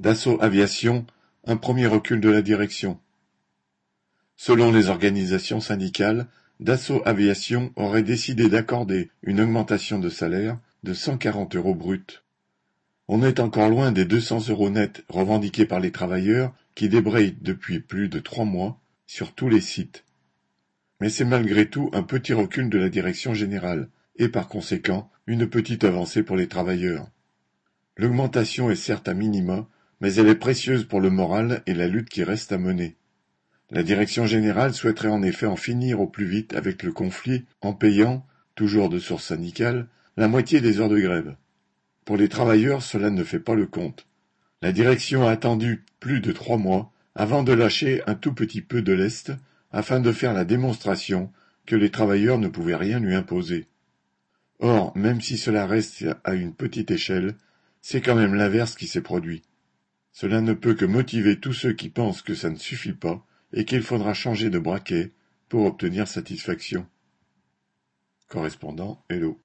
Dassault Aviation, un premier recul de la direction. Selon les organisations syndicales, Dassault Aviation aurait décidé d'accorder une augmentation de salaire de 140 euros brut. On est encore loin des 200 euros nets revendiqués par les travailleurs qui débrayent depuis plus de trois mois sur tous les sites. Mais c'est malgré tout un petit recul de la direction générale, et par conséquent une petite avancée pour les travailleurs. L'augmentation est certes à minima, mais elle est précieuse pour le moral et la lutte qui reste à mener. La direction générale souhaiterait en effet en finir au plus vite avec le conflit en payant, toujours de source syndicale, la moitié des heures de grève. Pour les travailleurs, cela ne fait pas le compte. La direction a attendu plus de trois mois avant de lâcher un tout petit peu de lest afin de faire la démonstration que les travailleurs ne pouvaient rien lui imposer. Or, même si cela reste à une petite échelle, c'est quand même l'inverse qui s'est produit. Cela ne peut que motiver tous ceux qui pensent que ça ne suffit pas et qu'il faudra changer de braquet pour obtenir satisfaction. Correspondant Hello.